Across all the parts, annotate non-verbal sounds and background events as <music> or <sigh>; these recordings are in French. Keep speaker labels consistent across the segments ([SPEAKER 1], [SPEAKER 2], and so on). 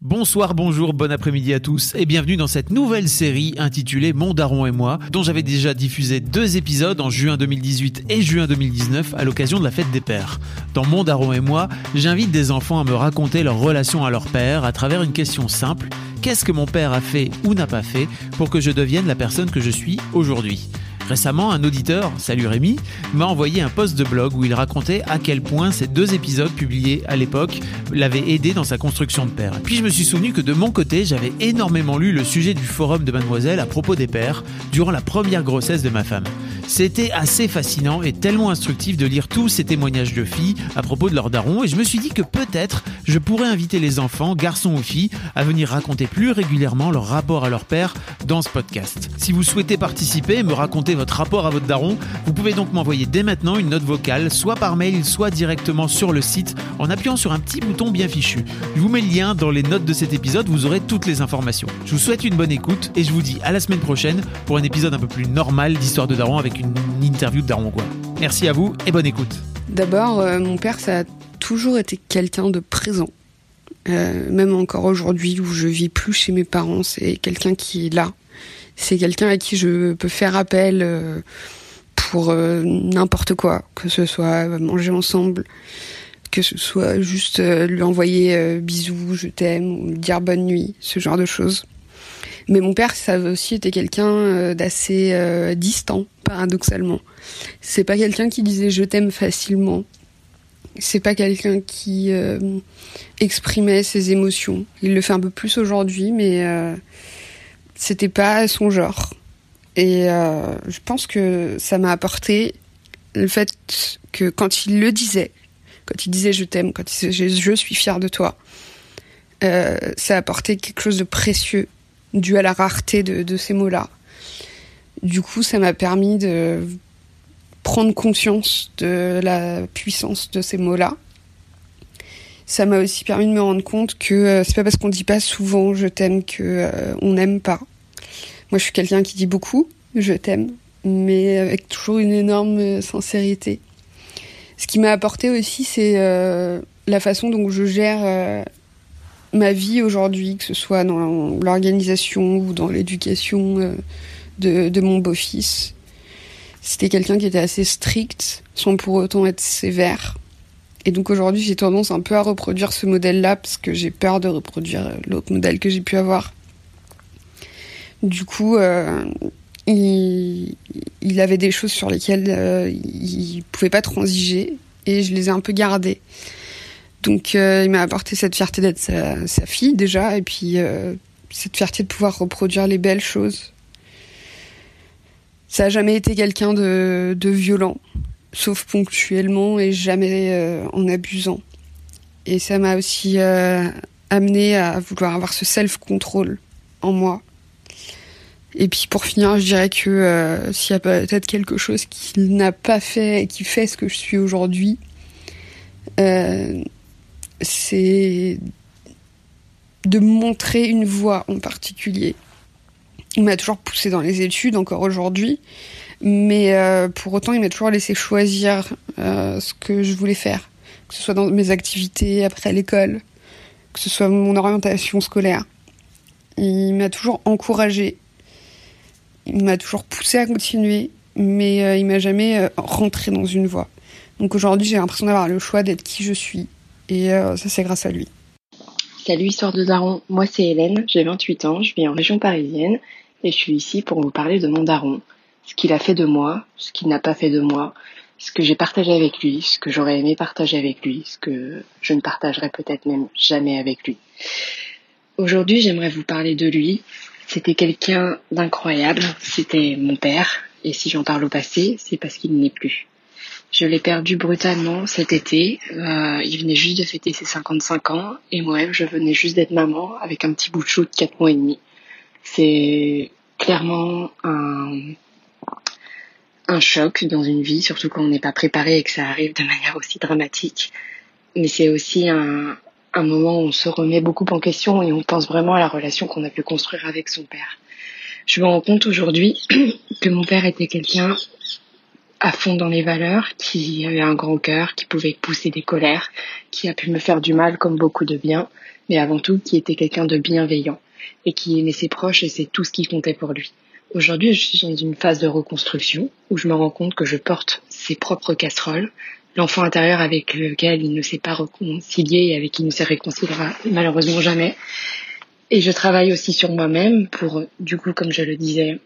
[SPEAKER 1] Bonsoir, bonjour, bon après-midi à tous et bienvenue dans cette nouvelle série intitulée Mon Daron et moi, dont j'avais déjà diffusé deux épisodes en juin 2018 et juin 2019 à l'occasion de la fête des pères. Dans Mon Daron et moi, j'invite des enfants à me raconter leur relation à leur père à travers une question simple qu'est-ce que mon père a fait ou n'a pas fait pour que je devienne la personne que je suis aujourd'hui? Récemment, un auditeur, salut Rémi, m'a envoyé un post de blog où il racontait à quel point ces deux épisodes publiés à l'époque l'avaient aidé dans sa construction de père. Puis je me suis souvenu que de mon côté, j'avais énormément lu le sujet du forum de Mademoiselle à propos des pères durant la première grossesse de ma femme. C'était assez fascinant et tellement instructif de lire tous ces témoignages de filles à propos de leur daron et je me suis dit que peut-être je pourrais inviter les enfants, garçons ou filles, à venir raconter plus régulièrement leur rapport à leur père dans ce podcast. Si vous souhaitez participer et me raconter votre rapport à votre daron, vous pouvez donc m'envoyer dès maintenant une note vocale, soit par mail, soit directement sur le site en appuyant sur un petit bouton bien fichu. Je vous mets le lien dans les notes de cet épisode, vous aurez toutes les informations. Je vous souhaite une bonne écoute et je vous dis à la semaine prochaine pour un épisode un peu plus normal d'Histoire de Daron avec une interview de Daron quoi. Merci à vous et bonne écoute.
[SPEAKER 2] D'abord, euh, mon père, ça a toujours été quelqu'un de présent. Euh, même encore aujourd'hui où je vis plus chez mes parents, c'est quelqu'un qui est là. C'est quelqu'un à qui je peux faire appel euh, pour n'importe quoi, que ce soit manger ensemble, que ce soit juste lui envoyer bisous, je t'aime, dire bonne nuit, ce genre de choses. Mais mon père, ça aussi été quelqu'un euh, d'assez euh, distant, paradoxalement. C'est pas quelqu'un qui disait je t'aime facilement. C'est pas quelqu'un qui euh, exprimait ses émotions. Il le fait un peu plus aujourd'hui, mais c'était pas son genre. Et je pense que ça m'a apporté le fait que quand il le disait, quand il disait je t'aime, quand il disait je suis fier de toi, ça a apporté quelque chose de précieux dû à la rareté de, ces mots-là. Du coup, ça m'a permis de prendre conscience de la puissance de ces mots-là. Ça m'a aussi permis de me rendre compte que euh, c'est pas parce qu'on dit pas souvent je t'aime que euh, on n'aime pas. Moi, je suis quelqu'un qui dit beaucoup je t'aime, mais avec toujours une énorme sincérité. Ce qui m'a apporté aussi, c'est euh, la façon dont je gère ma vie aujourd'hui, que ce soit dans l'organisation ou dans l'éducation euh, de, mon beau-fils. C'était quelqu'un qui était assez strict, sans pour autant être sévère. Et donc aujourd'hui, j'ai tendance un peu à reproduire ce modèle-là parce que j'ai peur de reproduire l'autre modèle que j'ai pu avoir. Du coup, euh, il, il, avait des choses sur lesquelles euh, il pouvait pas transiger et je les ai un peu gardées. Donc euh, il m'a apporté cette fierté d'être sa, fille déjà, et puis euh, cette fierté de pouvoir reproduire les belles choses. Ça a jamais été quelqu'un de, violent, sauf ponctuellement et jamais euh, en abusant. Et ça m'a aussi amené à vouloir avoir ce self-control en moi. Et puis pour finir, je dirais que s'il y a peut-être quelque chose qu'il n'a pas fait et qui fait ce que je suis aujourd'hui, c'est de montrer une voie en particulier. Il m'a toujours poussé dans les études, encore aujourd'hui, mais euh, pour autant, il m'a toujours laissé choisir euh, ce que je voulais faire, que ce soit dans mes activités après l'école, que ce soit mon orientation scolaire. Il m'a toujours encouragé, il m'a toujours poussé à continuer, mais euh, il m'a jamais rentré dans une voie. Donc aujourd'hui, j'ai l'impression d'avoir le choix d'être qui je suis et euh, ça, c'est grâce à lui.
[SPEAKER 3] Salut Histoire de Daron, moi c'est Hélène, j'ai 28 ans, je vis en région parisienne et je suis ici pour vous parler de mon daron, ce qu'il a fait de moi, ce qu'il n'a pas fait de moi, ce que j'ai partagé avec lui, ce que j'aurais aimé partager avec lui, ce que je ne partagerai peut-être même jamais avec lui. Aujourd'hui j'aimerais vous parler de lui. C'était quelqu'un d'incroyable, c'était mon père, et si j'en parle au passé, c'est parce qu'il n'est plus. Je l'ai perdu brutalement cet été. Euh, il venait juste de fêter ses 55 ans et moi-même je venais juste d'être maman avec un petit bout de chou de 4 mois et demi. C'est clairement un, un choc dans une vie, surtout quand on n'est pas préparé et que ça arrive de manière aussi dramatique. mais c'est aussi un, un moment où on se remet beaucoup en question et on pense vraiment à la relation qu'on a pu construire avec son père. Je me rends compte aujourd'hui <clears throat> que mon père était quelqu'un à fond dans les valeurs, qui avait un grand cœur, qui pouvait pousser des colères, qui a pu me faire du mal comme beaucoup de bien, mais avant tout qui était quelqu'un de bienveillant et qui aimait ses proches et c'est tout ce qui comptait pour lui. Aujourd'hui, je suis dans une phase de reconstruction où je me rends compte que je porte ses propres casseroles, l'enfant intérieur avec lequel il ne s'est pas réconcilié et avec qui il ne s'est réconciliera malheureusement jamais. Et je travaille aussi sur moi-même pour, du coup, comme je le disais,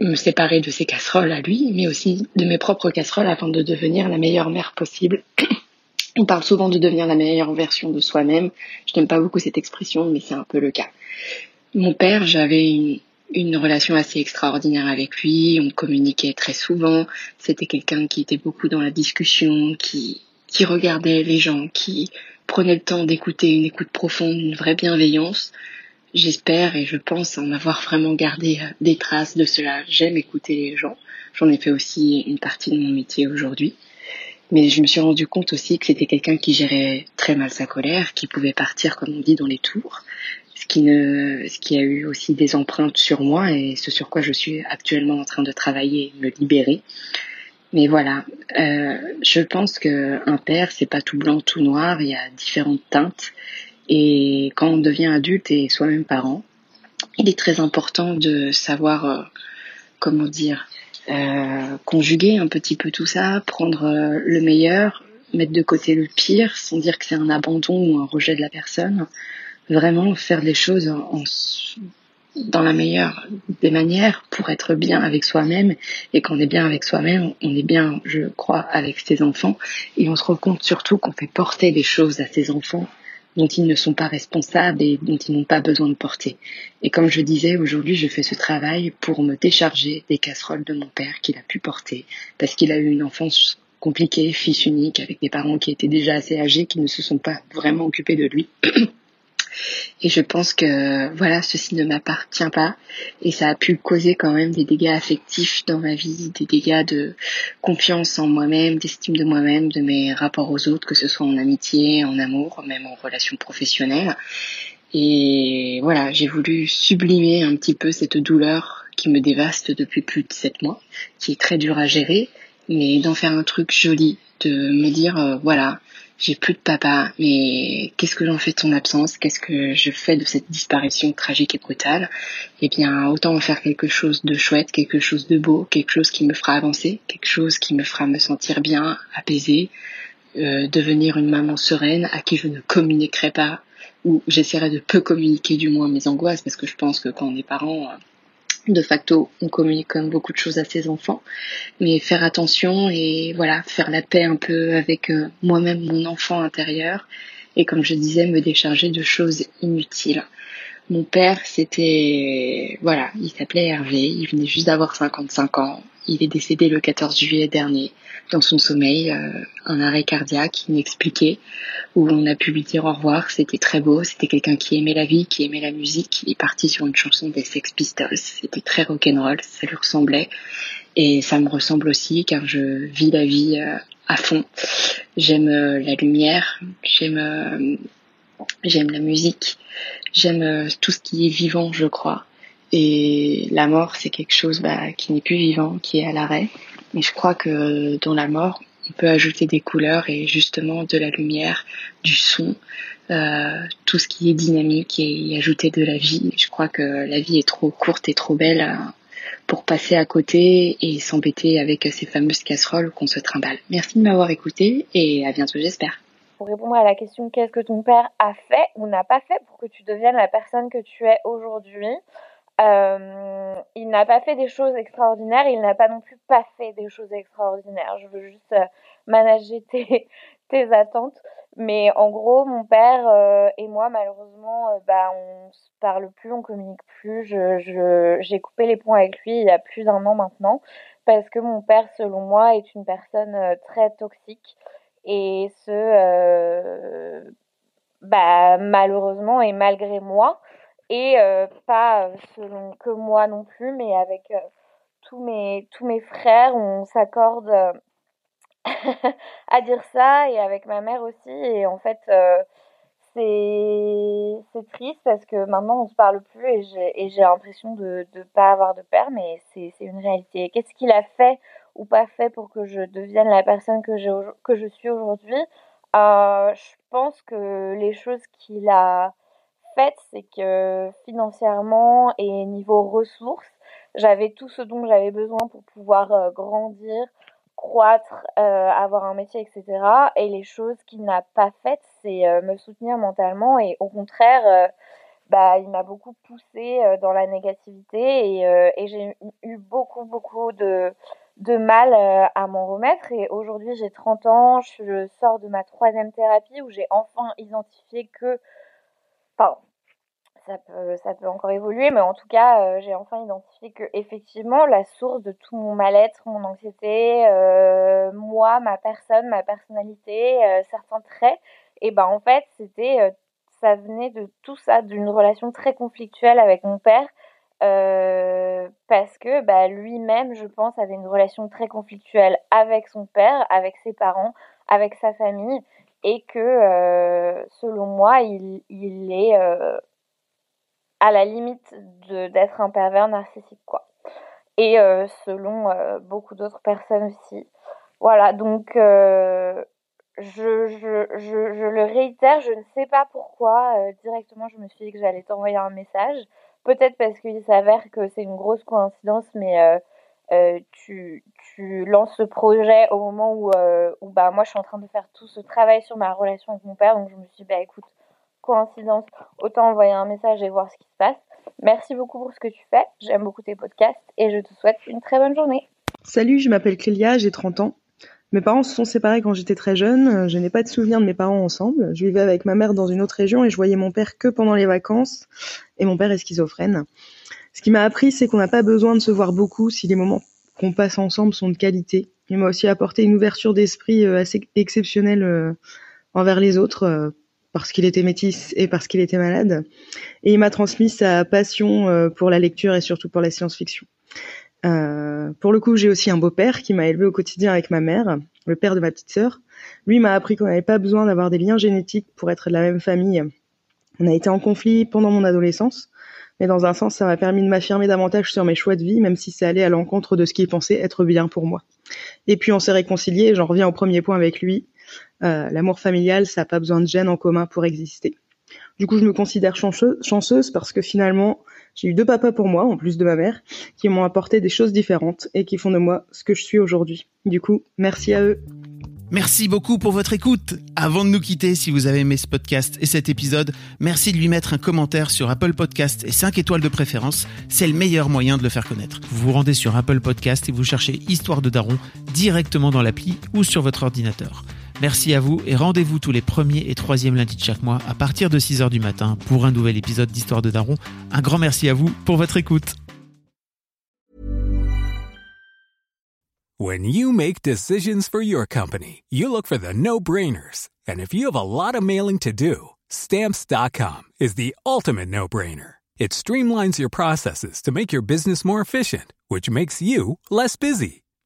[SPEAKER 3] me séparer de ses casseroles à lui, mais aussi de mes propres casseroles afin de devenir la meilleure mère possible. <clears throat> On parle souvent de devenir la meilleure version de soi-même. Je n'aime pas beaucoup cette expression, mais c'est un peu le cas. Mon père, j'avais une, relation assez extraordinaire avec lui. On communiquait très souvent. C'était quelqu'un qui était beaucoup dans la discussion, qui, qui regardait les gens, qui prenait le temps d'écouter une écoute profonde, une vraie bienveillance. J'espère et je pense en avoir vraiment gardé euh, des traces de cela. J'aime écouter les gens. J'en ai fait aussi une partie de mon métier aujourd'hui. Mais je me suis rendu compte aussi que c'était quelqu'un qui gérait très mal sa colère, qui pouvait partir, comme on dit, dans les tours, ce qui ne, ce qui a eu aussi des empreintes sur moi et ce sur quoi je suis actuellement en train de travailler et me libérer. Mais voilà, euh, je pense que un père c'est pas tout blanc, tout noir. Il y a différentes teintes et quand on devient adulte et soi-même parent, il est très important de savoir, euh, comment dire, euh, conjuguer un petit peu tout ça, prendre euh, le meilleur, mettre de côté le pire, sans dire que c'est un abandon ou un rejet de la personne. Vraiment faire les choses dans la meilleure des manières pour être bien avec soi-même. Et quand on est bien avec soi-même, on est bien, je crois, avec ses enfants. Et on se rend compte surtout qu'on fait porter les choses à ses enfants dont ils ne sont pas responsables et dont ils n'ont pas besoin de porter. Et comme je disais, aujourd'hui, je fais ce travail pour me décharger des casseroles de mon père qu'il a pu porter, parce qu'il a eu une enfance compliquée, fils unique, avec des parents qui étaient déjà assez âgés, qui ne se sont pas vraiment occupés de lui. <clears throat> Et je pense que voilà, ceci ne m'appartient pas et ça a pu causer quand même des dégâts affectifs dans ma vie, des dégâts de confiance en moi-même, d'estime de moi-même, de mes rapports aux autres, que ce soit en amitié, en amour, même en relation professionnelle. Et voilà, j'ai voulu sublimer un petit peu cette douleur qui me dévaste depuis plus de sept mois, qui est très dure à gérer, mais d'en faire un truc joli, de me dire euh, voilà, j'ai plus de papa, mais qu'est-ce que j'en fais de son absence? Qu'est-ce que je fais de cette disparition tragique et brutale? Eh bien, autant en faire quelque chose de chouette, quelque chose de beau, quelque chose qui me fera avancer, quelque chose qui me fera me sentir bien, apaisée, euh, devenir une maman sereine à qui je ne communiquerai pas, ou j'essaierai de peu communiquer du moins mes angoisses, parce que je pense que quand on est parent, de facto, on communique comme beaucoup de choses à ses enfants, mais faire attention et voilà, faire la paix un peu avec euh, moi-même, mon enfant intérieur, et comme je disais, me décharger de choses inutiles. Mon père, c'était, voilà, il s'appelait Hervé, il venait juste d'avoir 55 ans, il est décédé le 14 juillet dernier dans son sommeil, euh, un arrêt cardiaque inexpliqué, où on a pu lui dire au revoir. C'était très beau. C'était quelqu'un qui aimait la vie, qui aimait la musique. Il est parti sur une chanson des Sex Pistols. C'était très rock'n'roll, ça lui ressemblait. Et ça me ressemble aussi car je vis la vie euh, à fond. J'aime euh, la lumière, j'aime j'aime la musique, j'aime tout ce qui est vivant, je crois. Et la mort, c'est quelque chose bah, qui n'est plus vivant, qui est à l'arrêt. Mais je crois que dans la mort, on peut ajouter des couleurs et justement de la lumière, du son, euh, tout ce qui est dynamique et y ajouter de la vie. Je crois que la vie est trop courte et trop belle euh, pour passer à côté et s'embêter avec ces fameuses casseroles qu'on se trimballe. Merci de m'avoir écouté et à bientôt j'espère.
[SPEAKER 4] Pour répondre à la question qu'est-ce que ton père a fait ou n'a pas fait pour que tu deviennes la personne que tu es aujourd'hui, euh, il n'a pas fait des choses extraordinaires, il n'a pas non plus pas fait des choses extraordinaires. Je veux juste euh, manager tes, <laughs> tes attentes. Mais en gros, mon père euh, et moi, malheureusement, bah, on se parle plus, on communique plus. Je, j'ai coupé les ponts avec lui il y a plus d'un an maintenant, parce que mon père, selon moi, est une personne très toxique. Et ce, bah, malheureusement et malgré moi, et euh, pas euh, selon que moi non plus, mais avec euh, tous mes tous mes frères, on s'accorde <laughs> à dire ça et avec ma mère aussi. Et en fait, euh, c'est triste parce que maintenant on se parle plus et j'ai l'impression de ne pas avoir de père, mais c'est une réalité. Qu'est-ce qu'il a fait ou pas fait pour que je devienne la personne que, que je suis aujourd'hui? Je pense que les choses qu'il a c'est que financièrement et niveau ressources, j'avais tout ce dont j'avais besoin pour pouvoir euh, grandir, croître, euh, avoir un métier, etc. Et les choses qu'il n'a pas faites, c'est euh, me soutenir mentalement et au contraire, bah, il m'a beaucoup poussé dans la négativité et, et j'ai eu beaucoup, beaucoup de, de mal à m'en remettre. Et aujourd'hui, j'ai 30 ans, je sors de ma troisième thérapie où j'ai enfin identifié que, pardon, ça peut, ça peut encore évoluer, mais en tout cas, euh, j'ai enfin identifié que effectivement, la source de tout mon mal-être, mon anxiété, euh, moi, ma personne, ma personnalité, euh, certains traits, et ben en fait, c'était, ça venait de tout ça, d'une relation très conflictuelle avec mon père, parce que bah, lui-même, je pense, avait une relation très conflictuelle avec son père, avec ses parents, avec sa famille, et que selon moi, il, il est à la limite d'être un pervers narcissique, quoi. Et euh, selon euh, beaucoup d'autres personnes aussi. Voilà, donc euh, je, je, je, je, le réitère, je ne sais pas pourquoi directement je me suis dit que j'allais t'envoyer un message. Peut-être parce qu'il s'avère que c'est une grosse coïncidence, mais tu, tu lances ce projet au moment où, où bah, moi je suis en train de faire tout ce travail sur ma relation avec mon père, donc je me suis dit, bah écoute, coïncidence, autant envoyer un message et voir ce qui se passe. Merci beaucoup pour ce que tu fais. J'aime beaucoup tes podcasts et je te souhaite une très bonne journée.
[SPEAKER 5] Salut, je m'appelle Clélia, j'ai 30 ans. Mes parents se sont séparés quand j'étais très jeune. Je n'ai pas de souvenir de mes parents ensemble. Je vivais avec ma mère dans une autre région et je voyais mon père que pendant les vacances. Et mon père est schizophrène. Ce qui m'a appris, c'est qu'on n'a pas besoin de se voir beaucoup si les moments qu'on passe ensemble sont de qualité. Il m'a aussi apporté une ouverture d'esprit euh, assez exceptionnelle euh, envers les autres euh, parce qu'il était métis et parce qu'il était malade. Et il m'a transmis sa passion euh, pour la lecture et surtout pour la science-fiction. Euh, pour le coup, j'ai aussi un beau-père qui m'a élevé au quotidien avec ma mère, le père de ma petite sœur. Lui m'a appris qu'on n'avait pas besoin d'avoir des liens génétiques pour être de la même famille. On a été en conflit pendant mon adolescence, mais dans un sens, ça m'a permis de m'affirmer davantage sur mes choix de vie, même si c'est allé à l'encontre de ce qu'il pensait être bien pour moi. Et puis on s'est réconciliés, j'en reviens au premier point avec lui. Euh, l'amour familial, ça n'a pas besoin de gènes en commun pour exister. Du coup, je me considère chanceuse parce que finalement, j'ai eu deux papas pour moi, en plus de ma mère, qui m'ont apporté des choses différentes et qui font de moi ce que je suis aujourd'hui. Du coup, merci à eux.
[SPEAKER 1] Merci beaucoup pour votre écoute. Avant de nous quitter, si vous avez aimé ce podcast et cet épisode, merci de lui mettre un commentaire sur Apple Podcast et 5 étoiles de préférence. C'est le meilleur moyen de le faire connaître. Vous vous rendez sur Apple Podcast et vous cherchez Histoire de Daron directement dans l'appli ou sur votre ordinateur. Merci à vous et rendez-vous tous les premiers et troisièmes lundis de chaque mois à partir de 6h du matin pour un nouvel épisode d'Histoire de Daron. Un grand merci à vous pour votre écoute.
[SPEAKER 6] When you make decisions for your company, you look for the no-brainers. And if you have a lot of mailing to do, stamps.com is the ultimate no-brainer. It streamlines your processes to make your business more efficient, which makes you less busy.